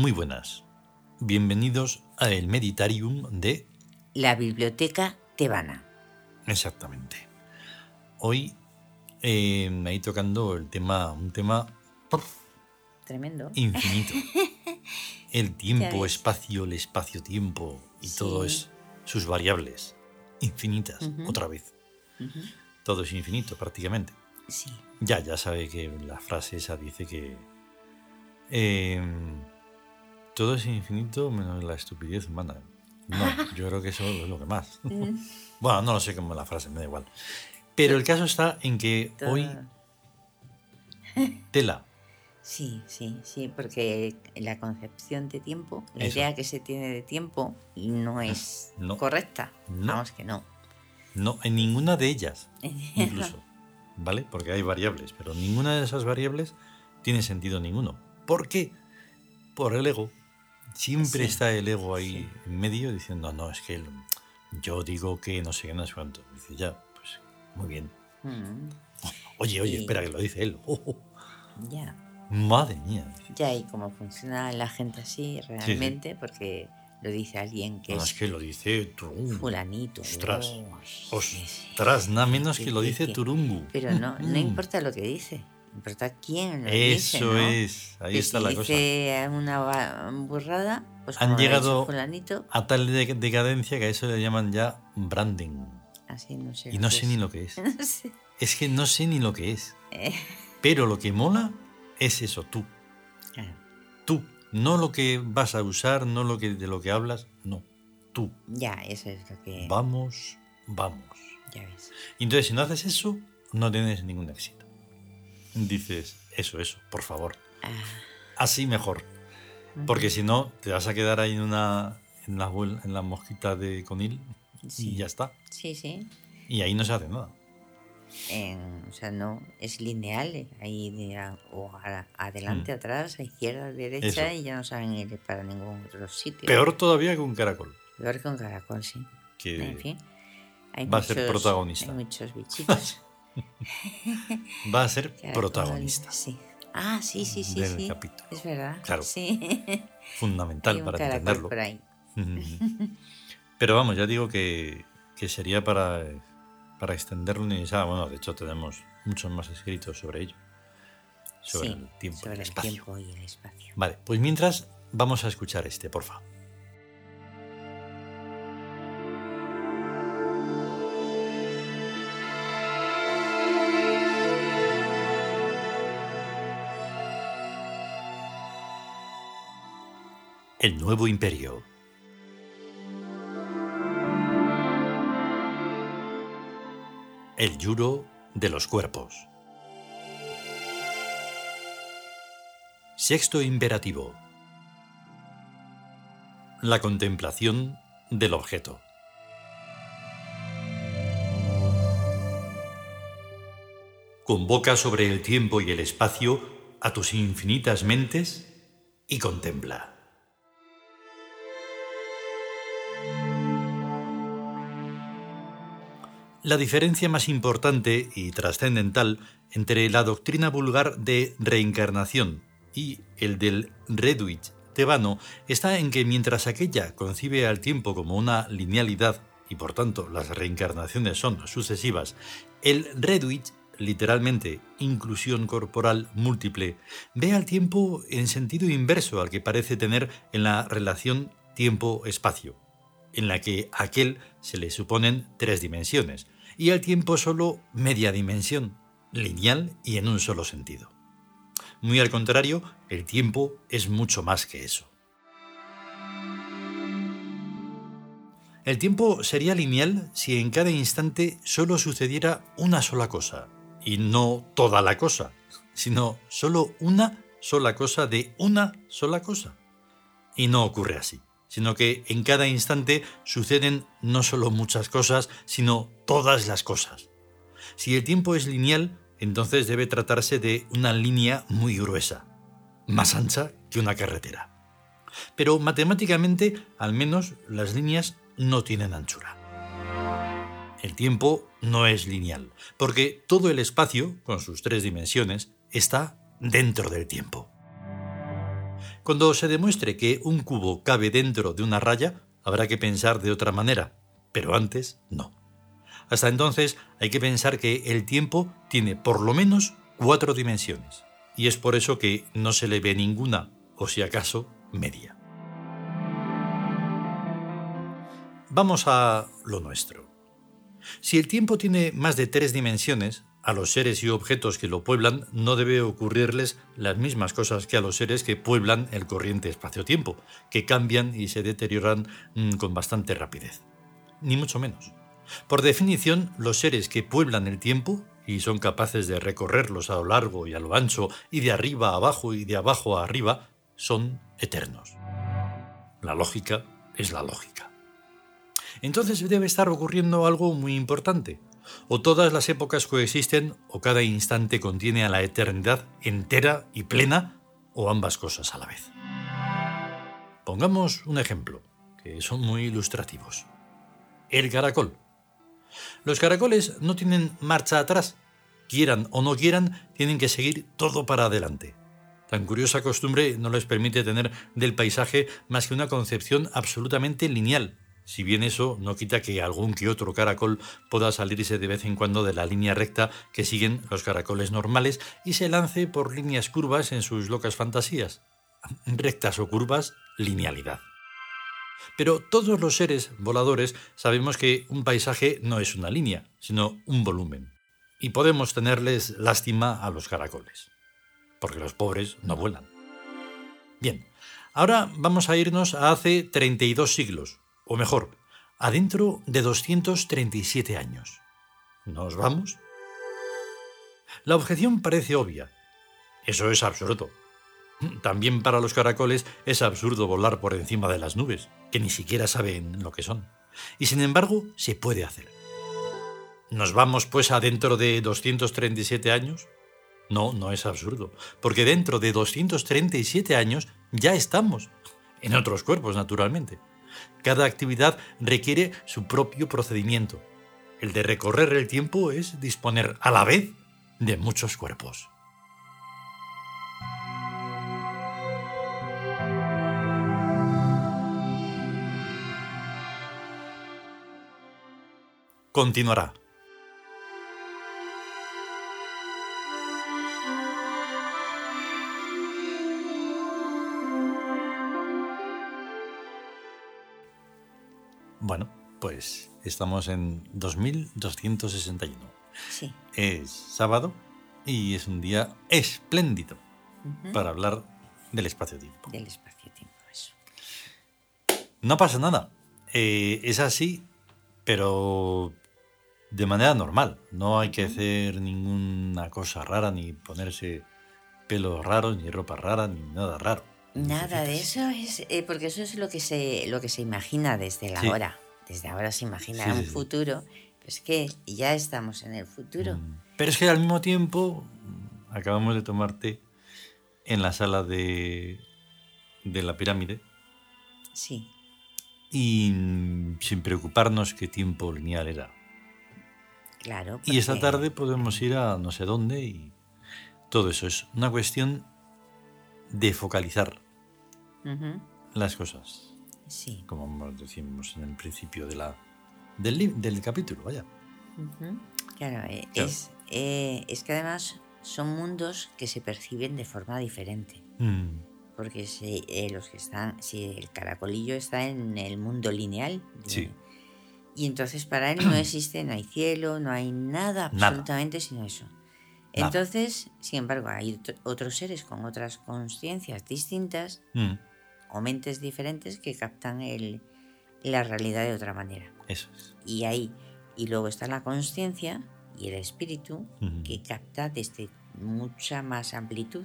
Muy buenas. Bienvenidos a el Meditarium de... La Biblioteca Tebana. Exactamente. Hoy eh, me ahí tocando el tema, un tema Tremendo. infinito. El tiempo, espacio, el espacio-tiempo y todo es sus variables infinitas, otra vez. Todo es infinito prácticamente. Sí. Ya, ya sabe que la frase esa dice que eh, todo es infinito menos la estupidez humana. No, yo creo que eso es lo que más. Mm. Bueno, no lo sé cómo es la frase, me da igual. Pero el caso está en que Todo- hoy tela. Sí, sí, sí, porque la concepción de tiempo, la Eso. idea que se tiene de tiempo no es No. correcta. No. Vamos que no. No, en ninguna de ellas, incluso. ¿Vale? Porque hay variables, pero ninguna de esas variables tiene sentido ninguno. ¿Por qué? Por el ego. Siempre está el ego ahí en medio diciendo, no, es que el- yo digo que no sé qué, no sé cuánto. Dice, ya, pues muy bien. Mm, Oye, oye, espera, que lo dice él. Oh, oh, ya. madre mía. Ya, y cómo funciona la gente así realmente, porque lo dice alguien que No, es que lo dice Turungu. fulanito. Ostras. Ostras, nada menos que lo dice. Turungu. Pero no, no Mm. importa lo que dice, importa quién lo dice. Eso ¿no? es, ahí está si la cosa. una burrada, pues Han llegado- A tal de- decadencia que a eso le llaman ya branding. así no sé. Y no sé es. ni lo que es. No sé. Es que no sé ni lo que es. Eh, Pero lo que mola es eso, tú. claro, Tú. No lo que vas a usar, no lo que de lo que hablas, no. Tú. ya, eso es lo que. Vamos, vamos. Ya ves. Entonces, si no haces eso, no tienes ningún éxito. Dices, eso, eso, por favor. Ah, Así mejor. Porque si no, te vas a quedar ahí en una en la, en la mosquita de conil Sí. y ya está. sí, sí. Y ahí no se hace nada. O sea, no, es lineal. eh, Ahí de a- o a- adelante, atrás, a izquierda, derecha, Mm. Eso. y ya no saben ir para ningún otro sitio. Peor todavía que un caracol. Peor que un caracol, sí. Que En fin. Hay va a ser muchos- protagonista. Hay muchos bichitos. va a ser protagonista. Sí. Ah, sí, sí, sí. del sí. capítulo. Es verdad. Claro. Sí. Fundamental para entenderlo. por ahí. Pero vamos, ya digo que, que sería para, para extenderlo ni. Bueno, de hecho tenemos muchos más escritos sobre ello. Sobre Sí, el tiempo y sobre el el espacio. tiempo y el espacio. Vale, pues mientras vamos a escuchar este, porfa. El nuevo imperio. El yuro de los cuerpos. Sexto imperativo. La contemplación del objeto. Convoca sobre el tiempo y el espacio a tus infinitas mentes y contempla. La diferencia más importante y trascendental entre la doctrina vulgar de reencarnación y el del Reduit tebano está en que mientras aquella concibe al tiempo como una linealidad y por tanto las reencarnaciones son sucesivas, el Reduit, literalmente inclusión corporal múltiple, ve al tiempo en sentido inverso al que parece tener en la relación tiempo-espacio en la que a aquel se le suponen tres dimensiones y al tiempo solo media dimensión, lineal y en un solo sentido. Muy al contrario, el tiempo es mucho más que eso. El tiempo sería lineal si en cada instante solo sucediera una sola cosa, y no toda la cosa, sino solo una sola cosa de una sola cosa. Y no ocurre así sino que en cada instante suceden no solo muchas cosas, sino todas las cosas. Si el tiempo es lineal, entonces debe tratarse de una línea muy gruesa, más ancha que una carretera. Pero matemáticamente, al menos, las líneas no tienen anchura. El tiempo no es lineal, porque todo el espacio, con sus tres dimensiones, está dentro del tiempo. Cuando se demuestre que un cubo cabe dentro de una raya, habrá que pensar de otra manera, pero antes no. Hasta entonces hay que pensar que el tiempo tiene por lo menos cuatro dimensiones, y es por eso que no se le ve ninguna, o si acaso, media. Vamos a lo nuestro. Si el tiempo tiene más de tres dimensiones, a los seres y objetos que lo pueblan no debe ocurrirles las mismas cosas que a los seres que pueblan el corriente espacio-tiempo, que cambian y se deterioran mm, con bastante rapidez. Ni mucho menos. Por definición, los seres que pueblan el tiempo y son capaces de recorrerlos a lo largo y a lo ancho y de arriba a abajo y de abajo a arriba, son eternos. La lógica es la lógica. Entonces debe estar ocurriendo algo muy importante. O todas las épocas coexisten o cada instante contiene a la eternidad entera y plena o ambas cosas a la vez. Pongamos un ejemplo, que son muy ilustrativos. El caracol. Los caracoles no tienen marcha atrás. Quieran o no quieran, tienen que seguir todo para adelante. Tan curiosa costumbre no les permite tener del paisaje más que una concepción absolutamente lineal, si bien eso no quita que algún que otro caracol pueda salirse de vez en cuando de la línea recta que siguen los caracoles normales y se lance por líneas curvas en sus locas fantasías. Rectas o curvas, linealidad. Pero todos los seres voladores sabemos que un paisaje no es una línea, sino un volumen. Y podemos tenerles lástima a los caracoles, porque los pobres no vuelan. Bien, ahora vamos a irnos a hace 32 siglos, o mejor, adentro de 237 años. ¿Nos vamos? La objeción parece obvia. Eso es absurdo. También para los caracoles es absurdo volar por encima de las nubes, que ni siquiera saben lo que son. Y sin embargo, se puede hacer. ¿Nos vamos pues a dentro de 237 años? No, no es absurdo, porque dentro de 237 años ya estamos, en otros cuerpos naturalmente. Cada actividad requiere su propio procedimiento. El de recorrer el tiempo es disponer a la vez de muchos cuerpos. continuará. Bueno, pues estamos en 2261. Sí. Es sábado y es un día espléndido para hablar del espacio-tiempo. Del espacio-tiempo, eso. No pasa nada. Eh, es así, pero de manera normal. No hay que hacer ninguna cosa rara, ni ponerse pelos raros, ni ropa rara, ni nada raro. Nada de eso es, eh, porque eso es lo que se, lo que se imagina desde la hora. Desde ahora se imagina un futuro, pues que ya estamos en el futuro. Mm. Pero es que al mismo tiempo mm, acabamos de tomarte en la sala de, de la pirámide. Sí. Y mm, sin preocuparnos qué tiempo lineal era. Claro. Y esta tarde podemos ir a no sé dónde y todo eso es una cuestión de focalizar las cosas. Sí. Como decimos en el principio de la, del, del capítulo, vaya. Claro, eh, Es, eh, es que además son mundos que se perciben de forma diferente. Mm. Porque si, eh, los que están, si el caracolillo está en el mundo lineal, sí. Y entonces para él no existe, no hay cielo, no hay nada absolutamente sino eso. Entonces, sin embargo, hay otros seres con otras conciencias distintas mm. o mentes diferentes que captan el, la realidad de otra manera. Eso es. Y ahí, y luego está la conciencia y el espíritu que capta desde mucha más amplitud.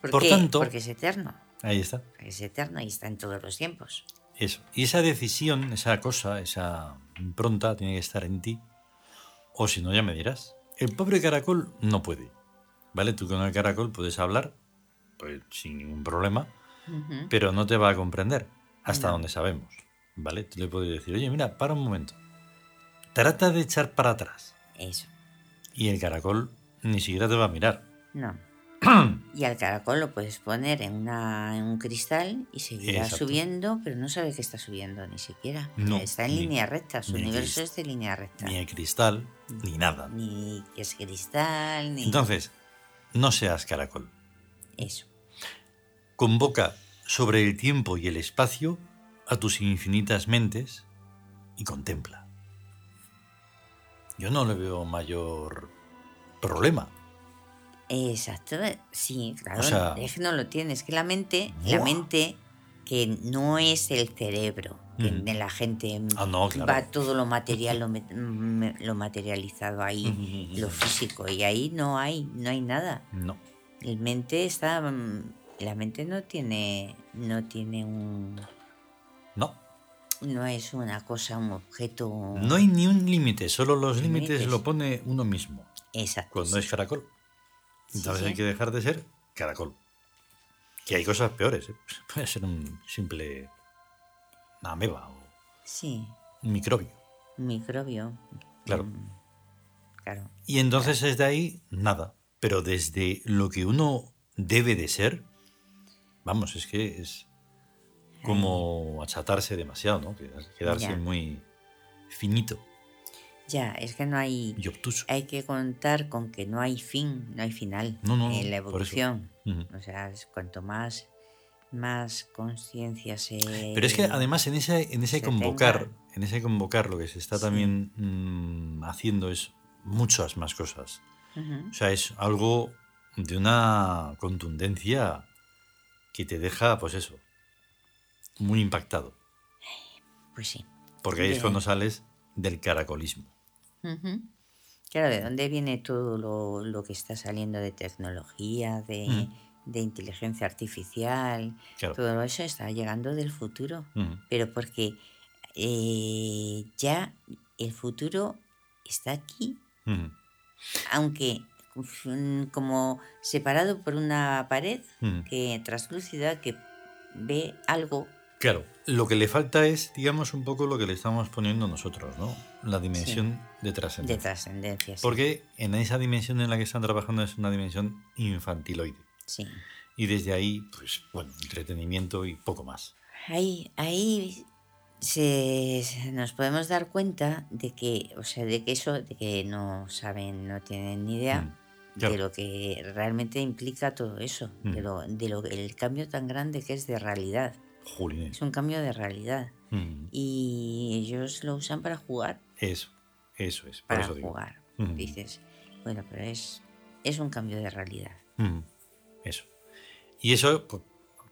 ¿Por, Por tanto, porque es eterno. Ahí está. Es eterno y está en todos los tiempos. Eso. Y esa decisión, esa cosa, esa impronta tiene que estar en ti. O si no, ya me dirás. El pobre caracol no puede. ¿Vale? Tú con el caracol puedes hablar, pues sin ningún problema, pero no te va a comprender hasta donde sabemos. ¿Vale? Tú le puedes decir, oye, mira, para un momento. Trata de echar para atrás. Eso. Y el caracol ni siquiera te va a mirar. No. y al caracol lo puedes poner en, una, en un cristal y seguirá subiendo, pero no sabe que está subiendo ni siquiera. está en línea recta, su universo es de línea recta. Ni hay cristal, ni nada. Ni que es cristal, ni... Entonces, no seas caracol. Eso. Convoca sobre el tiempo y el espacio a tus infinitas mentes y contempla. Yo no le veo mayor problema. Exacto, sí, claro, es que no lo tienes, que la mente, la mente que no es el cerebro, que mm. la gente ah, va todo lo material, lo, materializado ahí, lo físico, y ahí no hay, no hay nada. No. La mente está, mm, la mente no tiene, no tiene un... No. No es una cosa, un objeto... No hay ni un límite, solo los límites lo pone uno mismo. Exacto. Cuando es caracol. Entonces hay que dejar de ser caracol. Que hay cosas peores. ¿eh? Puede ser un simple. Una ameba o. Sí. Un microbio. Un microbio. Claro. Mm, claro. Y entonces desde ahí, nada. Pero desde lo que uno debe de ser, vamos, es que es como achatarse demasiado, ¿no? Quedarse muy finito. Ya, es que no hay. Hay que contar con que no hay fin, no hay final en la evolución. O sea, cuanto más más conciencia se. Pero es que además en ese, en ese convocar, en ese convocar lo que se está también mm, haciendo es muchas más cosas. O sea, es algo de una contundencia que te deja, pues eso, muy impactado. Pues sí. Porque ahí es cuando sales del caracolismo. Claro, ¿de dónde viene todo lo, que está saliendo de tecnología, de, inteligencia artificial? Todo eso está llegando del futuro. Pero porque eh, ya el futuro está aquí. Aunque mm, como separado por una pared que traslúcida que ve algo Claro, lo que le falta es, digamos, un poco lo que le estamos poniendo nosotros, ¿no? La dimensión de trascendencia. De trascendencia, sí. Porque en esa dimensión en la que están trabajando es una dimensión infantiloide. Sí. Y desde ahí, pues, bueno, entretenimiento y poco más. Ahí, ahí se, nos podemos dar cuenta de que, o sea, de que eso, de que no saben, no tienen ni idea. Mm, de lo que realmente implica todo eso, de, mm. lo, de lo, el cambio tan grande que es de realidad. Es un cambio de realidad. Mm. Y ellos lo usan para jugar. Eso, eso es. para jugar. Mm. Dices, bueno, pero es, es un cambio de realidad. Mm. Eso. Y eso, pues,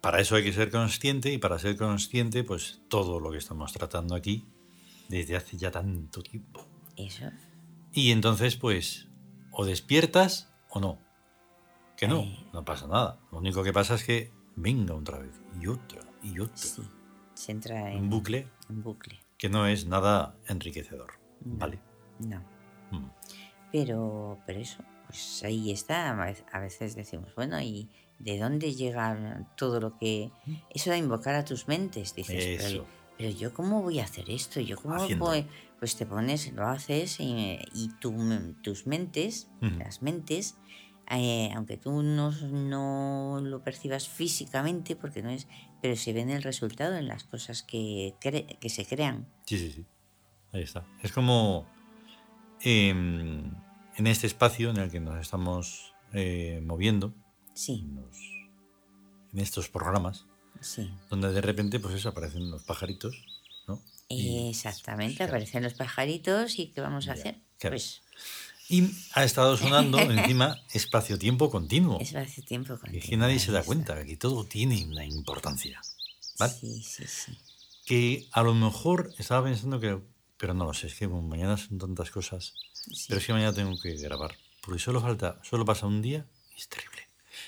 para eso hay que ser consciente y para ser consciente, pues todo lo que estamos tratando aquí desde hace ya tanto tiempo. Eso. Y entonces, pues, o despiertas o no. Que no, no pasa nada. Lo único que pasa es que venga otra vez y otra y otro. Sí, se entra en un bucle. Que no es nada enriquecedor, ¿vale? No. Mm. Pero, pero eso, pues ahí está. A veces decimos, bueno, ¿y de dónde llega todo lo que... Mm. Eso de invocar a tus mentes, dices, pero, pero, yo cómo voy a hacer esto, yo cómo voy... Pues te pones, lo haces y, y tus mentes, las mentes, eh, aunque tú no, no, lo percibas físicamente, porque no es, pero se ve en el resultado, en las cosas que, que se crean. Sí, sí, sí. Ahí está. Es como em, en este espacio en el que nos estamos eh, moviendo, sí. en, estos programas, sí. donde de repente pues eso, aparecen los pajaritos, ¿no? Exactamente, aparecen los pajaritos y ¿qué vamos a hacer? Pues y ha estado sonando encima espacio-tiempo continuo. Espacio-tiempo continuo. Es que nadie se da cuenta que todo tiene una importancia. ¿vale? Sí, sí, sí. Que a lo mejor estaba pensando que. Pero no lo sé, es que mañana son tantas cosas. Pero es que mañana tengo que grabar. Porque solo falta, solo pasa un día y es terrible.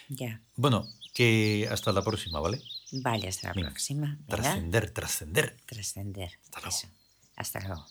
Ya. Bueno, que hasta la próxima, ¿vale? Vale, hasta la próxima. Trascender, trascender. Trascender. Hasta luego. Hasta luego.